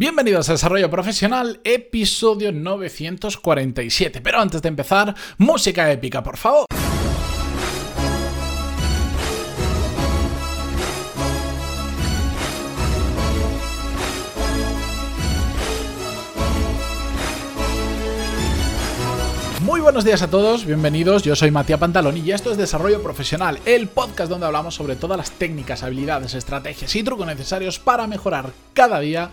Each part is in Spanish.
Bienvenidos a Desarrollo Profesional, episodio 947. Pero antes de empezar, música épica, por favor. Muy buenos días a todos, bienvenidos. Yo soy Matías Pantaloni y esto es Desarrollo Profesional, el podcast donde hablamos sobre todas las técnicas, habilidades, estrategias y trucos necesarios para mejorar cada día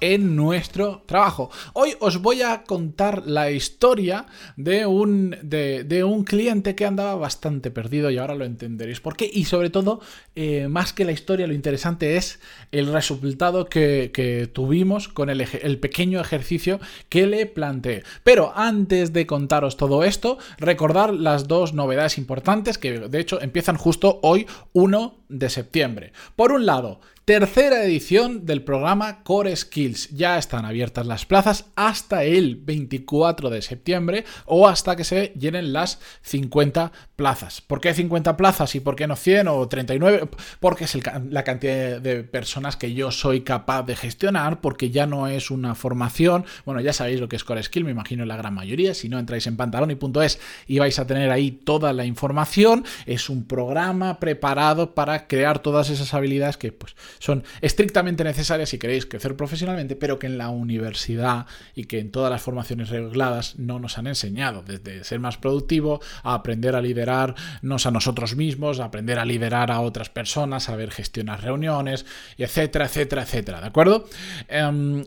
en nuestro trabajo. Hoy os voy a contar la historia de un, de, un cliente que andaba bastante perdido y ahora lo entenderéis por qué. Y sobre todo, eh, más que la historia, lo interesante es el resultado que, tuvimos con el, el, pequeño ejercicio que le planteé. Pero antes de contaros todo esto, recordar las dos novedades importantes que de hecho empiezan justo hoy, 1 de septiembre. Por un lado, Tercera edición del programa Core Skills. Ya están abiertas las plazas hasta el 24 de septiembre o hasta que se llenen las 50 plazas. ¿Por qué 50 plazas y por qué no 100 o 39? Porque es la cantidad de personas que yo soy capaz de gestionar, porque ya no es una formación. Bueno, ya sabéis lo que es Core Skill, me imagino la gran mayoría. Si no entráis en pantaloni.es y vais a tener ahí toda la información. Es un programa preparado para crear todas esas habilidades que pues son estrictamente necesarias si queréis crecer profesionalmente, pero que en la universidad y que en todas las formaciones regladas no nos han enseñado, desde ser más productivo a aprender a liderarnos a nosotros mismos, a aprender a liderar a otras personas, a saber gestionar reuniones, etcétera, etcétera, etcétera, ¿de acuerdo? Em,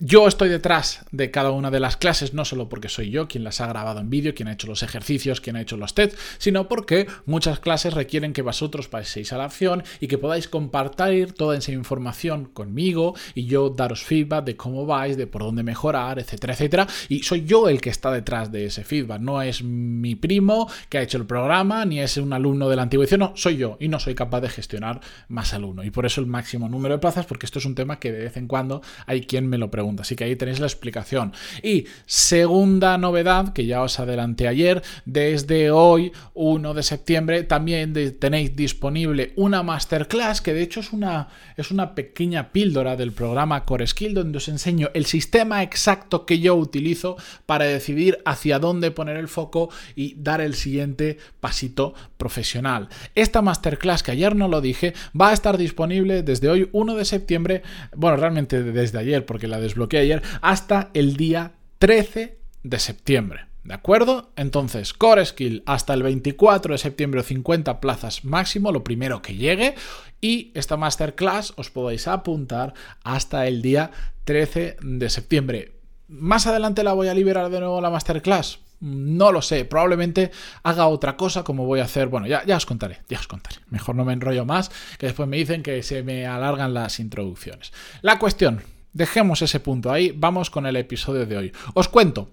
yo estoy detrás de cada una de las clases, no solo porque soy yo quien las ha grabado en vídeo, quien ha hecho los ejercicios, quien ha hecho los tests, sino porque muchas clases requieren que vosotros paséis a la acción y que podáis compartir toda esa información conmigo y yo daros feedback de cómo vais, de por dónde mejorar, etcétera, etcétera. Y soy yo el que está detrás de ese feedback, no es mi primo que ha hecho el programa, ni es un alumno de la antigua edición, no, soy yo y no soy capaz de gestionar más alumnos. Y por eso el máximo número de plazas, porque esto es un tema que de vez en cuando hay quien me lo pregunta. Así que ahí tenéis la explicación. Y segunda novedad, que ya os adelanté ayer, desde hoy, 1 de septiembre, también tenéis disponible una masterclass, que de hecho es una, es una pequeña píldora del programa Core Skill, donde os enseño el sistema exacto que yo utilizo para decidir hacia dónde poner el foco y dar el siguiente pasito profesional. Esta masterclass, que ayer no lo dije, va a estar disponible desde hoy, 1 de septiembre, bueno, realmente desde ayer, porque la desbloqueé ayer, hasta el día 13 de septiembre. ¿De acuerdo? Entonces, Core Skill hasta el 24 de septiembre, 50 plazas máximo, lo primero que llegue. Y esta masterclass os podéis apuntar hasta el día 13 de septiembre. Más adelante la voy a liberar de nuevo la masterclass. No lo sé, probablemente haga otra cosa como voy a hacer. Bueno, ya, ya os contaré, ya os contaré. Mejor no me enrollo más, que después me dicen que se me alargan las introducciones. La cuestión, Dejemos ese punto ahí, vamos con el episodio de hoy. Os cuento,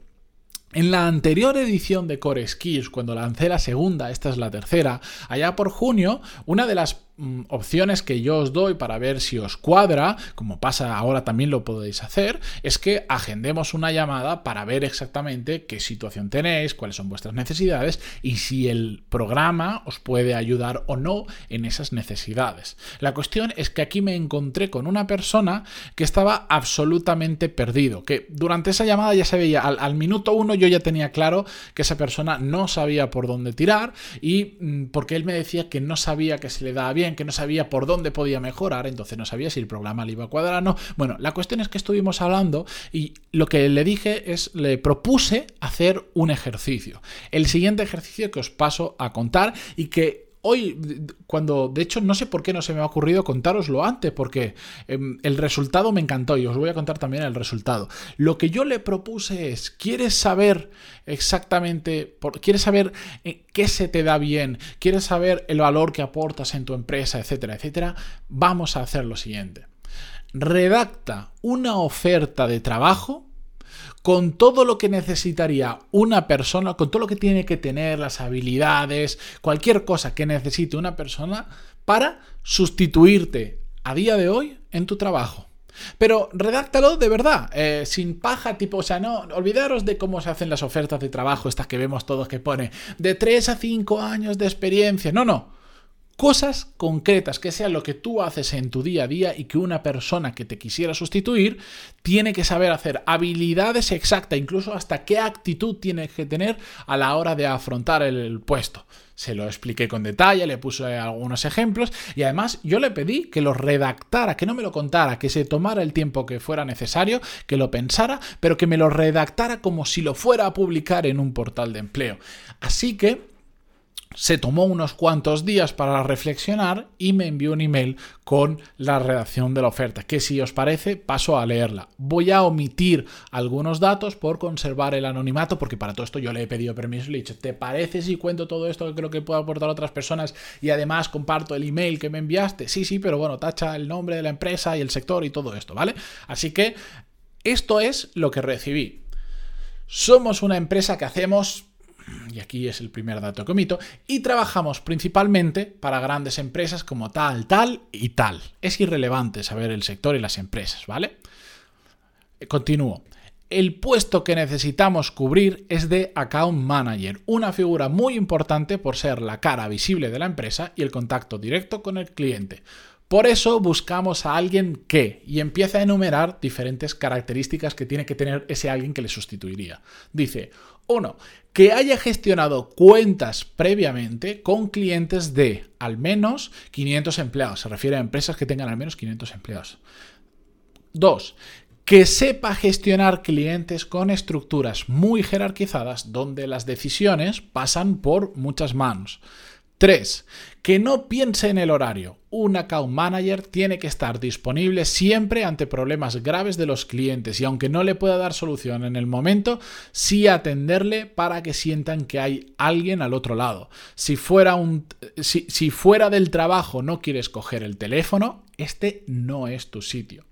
en la anterior edición de Core Skills, cuando lancé la segunda, esta es la tercera, allá por junio, una de las Mm, opciones que yo os doy para ver si os cuadra, como pasa ahora también lo podéis hacer, es que agendemos una llamada para ver exactamente qué situación tenéis, cuáles son vuestras necesidades y si el programa os puede ayudar o no en esas necesidades. La cuestión es que aquí me encontré con una persona que estaba absolutamente perdido, que durante esa llamada ya se veía, al, minuto uno yo ya tenía claro que esa persona no sabía por dónde tirar y mm, porque él me decía que no sabía que se le daba bien que no sabía por dónde podía mejorar, entonces no sabía si el programa le iba a cuadrar o no. Bueno, la cuestión es que estuvimos hablando y lo que le dije es, le propuse hacer un ejercicio. El siguiente ejercicio que os paso a contar y que hoy, cuando de hecho no sé por qué no se me ha ocurrido contároslo antes, porque em, el resultado me encantó y os voy a contar también el resultado. Lo que yo le propuse es, ¿quieres saber exactamente, quieres saber eh, qué se te da bien, quieres saber el valor que aportas en tu empresa, etcétera, etcétera? Vamos a hacer lo siguiente. Redacta una oferta de trabajo con todo lo que necesitaría una persona, con todo lo que tiene que tener, las habilidades, cualquier cosa que necesite una persona para sustituirte a día de hoy en tu trabajo. Pero redáctalo de verdad, eh, sin paja, tipo, o sea, no, olvidaros de cómo se hacen las ofertas de trabajo, estas que vemos todos que pone de 3 a 5 años de experiencia. No, no. Cosas concretas, que sean lo que tú haces en tu día a día y que una persona que te quisiera sustituir tiene que saber hacer habilidades exactas, incluso hasta qué actitud tiene que tener a la hora de afrontar el puesto. Se lo expliqué con detalle, le puse algunos ejemplos y además yo le pedí que lo redactara, que no me lo contara, que se tomara el tiempo que fuera necesario, que lo pensara, pero que me lo redactara como si lo fuera a publicar en un portal de empleo. Así que se tomó unos cuantos días para reflexionar y me envió un email con la redacción de la oferta, que si os parece paso a leerla. Voy a omitir algunos datos por conservar el anonimato, porque para todo esto yo le he pedido permiso y le he dicho, ¿te parece si cuento todo esto que creo que puedo aportar a otras personas y además comparto el email que me enviaste? Sí, sí, pero bueno, tacha el nombre de la empresa y el sector y todo esto, ¿vale? Así que esto es lo que recibí. Somos una empresa que hacemos y aquí es el primer dato que omito, y trabajamos principalmente para grandes empresas como tal, tal y tal. Es irrelevante saber el sector y las empresas, ¿vale? Continúo. El puesto que necesitamos cubrir es de Account Manager, una figura muy importante por ser la cara visible de la empresa y el contacto directo con el cliente. Por eso buscamos a alguien que, y empieza a enumerar diferentes características que tiene que tener ese alguien que le sustituiría. Dice, uno, que haya gestionado cuentas previamente con clientes de al menos 500 empleados. Se refiere a empresas que tengan al menos 500 empleados. Dos, que sepa gestionar clientes con estructuras muy jerarquizadas donde las decisiones pasan por muchas manos. 3. Que no piense en el horario. Un account manager tiene que estar disponible siempre ante problemas graves de los clientes y aunque no le pueda dar solución en el momento, sí atenderle para que sientan que hay alguien al otro lado. Si fuera, un, si, si fuera del trabajo no quieres coger el teléfono, este no es tu sitio.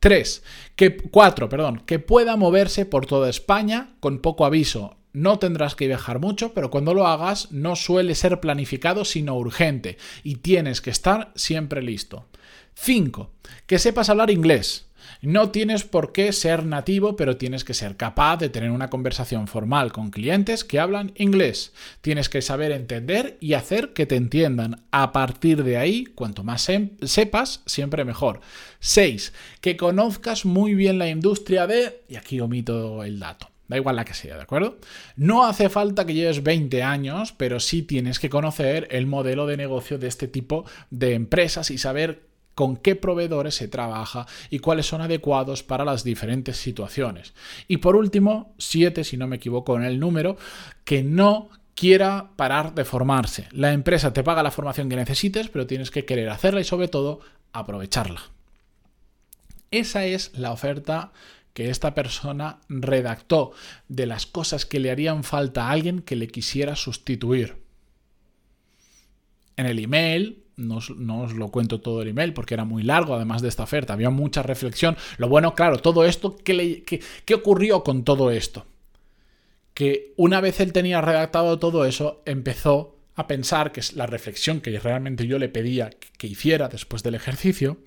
3. Que, 4. Perdón, que pueda moverse por toda España con poco aviso no tendrás que viajar mucho, pero cuando lo hagas no suele ser planificado sino urgente y tienes que estar siempre listo. 5. Que sepas hablar inglés. No tienes por qué ser nativo, pero tienes que ser capaz de tener una conversación formal con clientes que hablan inglés. Tienes que saber entender y hacer que te entiendan. A partir de ahí, cuanto más sepas, siempre mejor. 6. Que conozcas muy bien la industria de... Y aquí omito el dato. Da igual la que sea, ¿de acuerdo? No hace falta que lleves 20 años, pero sí tienes que conocer el modelo de negocio de este tipo de empresas y saber con qué proveedores se trabaja y cuáles son adecuados para las diferentes situaciones. Y por último, 7, si no me equivoco en el número, que no quiera parar de formarse. La empresa te paga la formación que necesites, pero tienes que querer hacerla y sobre todo aprovecharla. Esa es la oferta que esta persona redactó de las cosas que le harían falta a alguien que le quisiera sustituir. En el email, no os, lo cuento todo el email porque era muy largo, además de esta oferta, había mucha reflexión. Lo bueno, claro, todo esto, ¿qué, qué ocurrió con todo esto? Que una vez él tenía redactado todo eso, empezó a pensar que es la reflexión que realmente yo le pedía que hiciera después del ejercicio,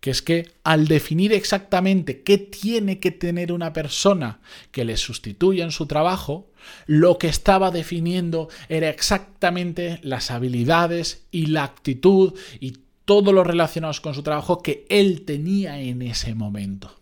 que es que al definir exactamente qué tiene que tener una persona que le sustituya en su trabajo, lo que estaba definiendo era exactamente las habilidades y la actitud y todo lo relacionados con su trabajo que él tenía en ese momento.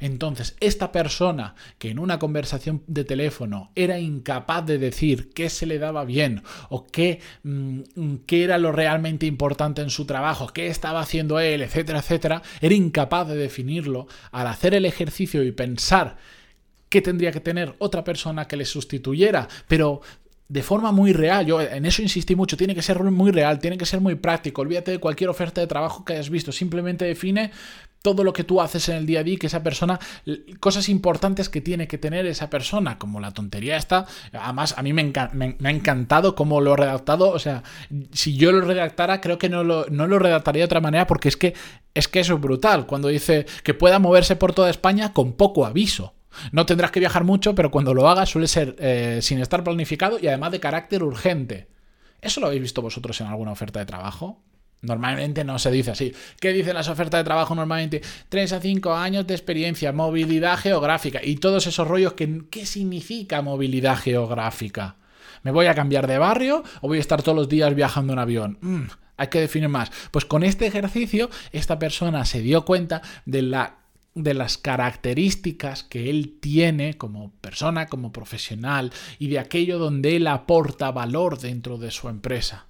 Entonces, esta persona que en una conversación de teléfono era incapaz de decir qué se le daba bien o qué, mm, qué era lo realmente importante en su trabajo, qué estaba haciendo él, etcétera, etcétera, era incapaz de definirlo al hacer el ejercicio y pensar qué tendría que tener otra persona que le sustituyera, pero de forma muy real. Yo en eso insistí mucho, tiene que ser muy real, tiene que ser muy práctico. Olvídate de cualquier oferta de trabajo que hayas visto, simplemente define todo lo que tú haces en el día a día, que esa persona, cosas importantes que tiene que tener esa persona, como la tontería esta, además a mí me, ha encantado cómo lo he redactado, o sea, si yo lo redactara creo que no lo, no lo redactaría de otra manera porque es que, es que eso es brutal, cuando dice que pueda moverse por toda España con poco aviso. No tendrás que viajar mucho, pero cuando lo hagas suele ser eh, sin estar planificado y además de carácter urgente. ¿Eso lo habéis visto vosotros en alguna oferta de trabajo? Normalmente no se dice así. ¿Qué dicen las ofertas de trabajo normalmente? 3 a 5 años de experiencia, movilidad geográfica y todos esos rollos. Que, ¿Qué significa movilidad geográfica? ¿Me voy a cambiar de barrio o voy a estar todos los días viajando en avión? Mm, hay que definir más. Pues con este ejercicio, esta persona se dio cuenta de la de las características que él tiene como persona, como profesional y de aquello donde él aporta valor dentro de su empresa.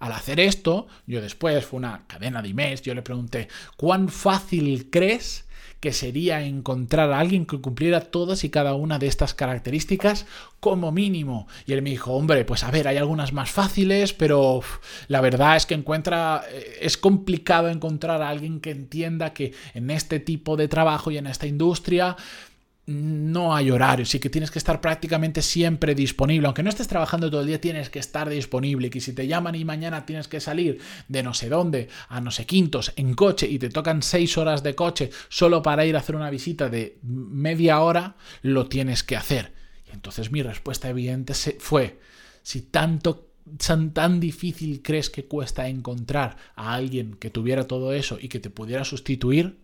Al hacer esto, yo después, fue una cadena de emails, yo le pregunté, ¿cuán fácil crees que sería encontrar a alguien que cumpliera todas y cada una de estas características como mínimo. Y él me dijo, hombre, pues a ver, hay algunas más fáciles, pero la verdad es que encuentra, eh, es complicado encontrar a alguien que entienda que en este tipo de trabajo y en esta industria no hay horario, sí que tienes que estar prácticamente siempre disponible. Aunque no estés trabajando todo el día, tienes que estar disponible. Y que si te llaman y mañana tienes que salir de no sé dónde a no sé quintos en coche y te tocan seis horas de coche solo para ir a hacer una visita de media hora, lo tienes que hacer. Y entonces mi respuesta evidente fue, si tanto tan difícil crees que cuesta encontrar a alguien que tuviera todo eso y que te pudiera sustituir,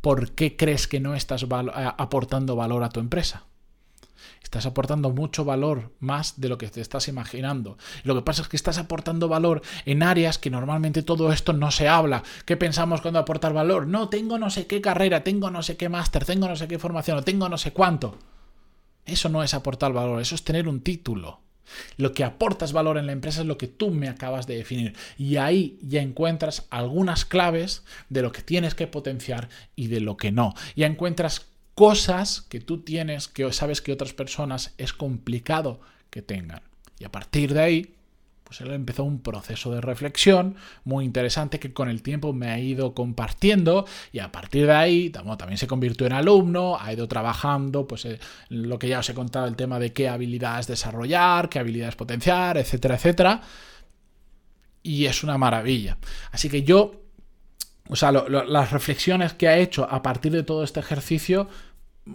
¿por qué crees que no estás aportando valor a tu empresa? Estás aportando mucho valor más de lo que te estás imaginando. lo que pasa es que estás aportando valor en áreas que normalmente todo esto no se habla. ¿Qué pensamos cuando aportar valor? No, tengo no sé qué carrera, tengo no sé qué máster, tengo no sé qué formación, o tengo no sé cuánto. Eso no es aportar valor, eso es tener un título. Lo que aportas valor en la empresa es lo que tú me acabas de definir. Y ahí ya encuentras algunas claves de lo que tienes que potenciar y de lo que no. Ya encuentras cosas que tú tienes que sabes que otras personas es complicado que tengan. Y a partir de ahí pues él empezó un proceso de reflexión muy interesante que con el tiempo me ha ido compartiendo y a partir de ahí también se convirtió en alumno, ha ido trabajando, pues eh, lo que ya os he contado, el tema de qué habilidades desarrollar, qué habilidades potenciar, etcétera, etcétera. Y es una maravilla. Así que yo, o sea, las reflexiones que ha hecho a partir de todo este ejercicio,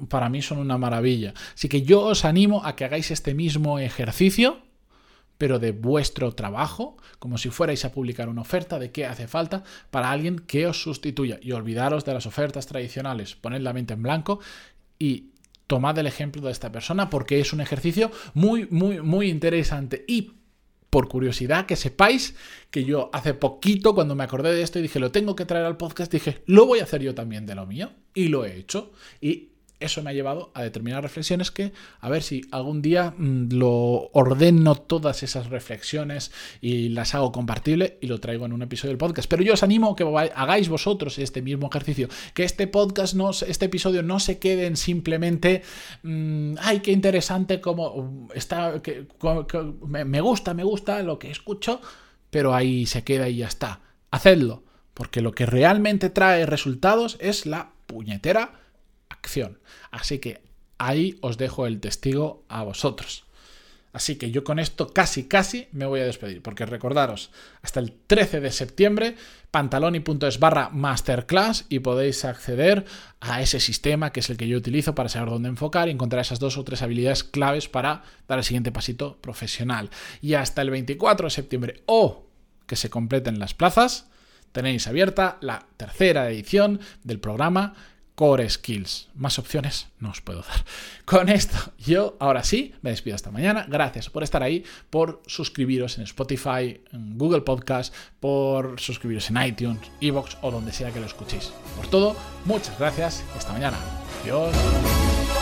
para mí son una maravilla. Así que yo os animo a que hagáis este mismo ejercicio pero de vuestro trabajo, como si fuerais a publicar una oferta de qué hace falta para alguien que os sustituya. Y olvidaros de las ofertas tradicionales, poned la mente en blanco y tomad el ejemplo de esta persona porque es un ejercicio muy, muy, muy interesante. Y por curiosidad, que sepáis que yo hace poquito, cuando me acordé de esto y dije, lo tengo que traer al podcast, dije, lo voy a hacer yo también de lo mío. Y lo he hecho. Y eso me ha llevado a determinadas reflexiones que, a ver si algún día mm, lo ordeno todas esas reflexiones y las hago compartible y lo traigo en un episodio del podcast. Pero yo os animo a que hagáis vosotros este mismo ejercicio, que este podcast, no, este episodio no se quede en simplemente, mm, ay, qué interesante como mm, está, que, me gusta, me gusta lo que escucho, pero ahí se queda y ya está. Hacedlo, porque lo que realmente trae resultados es la puñetera Así que ahí os dejo el testigo a vosotros. Así que yo con esto casi, casi me voy a despedir, porque recordaros, hasta el 13 de septiembre, pantaloni.es barra masterclass y podéis acceder a ese sistema que es el que yo utilizo para saber dónde enfocar y encontrar esas dos o tres habilidades claves para dar el siguiente pasito profesional. Y hasta el 24 de septiembre o que se completen las plazas, tenéis abierta la tercera edición del programa Core Skills. Más opciones no os puedo dar. Con esto, yo ahora sí me despido hasta mañana. Gracias por estar ahí, por suscribiros en Spotify, en Google Podcast, por suscribiros en iTunes, Evox o donde sea que lo escuchéis. Por todo, muchas gracias y hasta mañana. Adiós.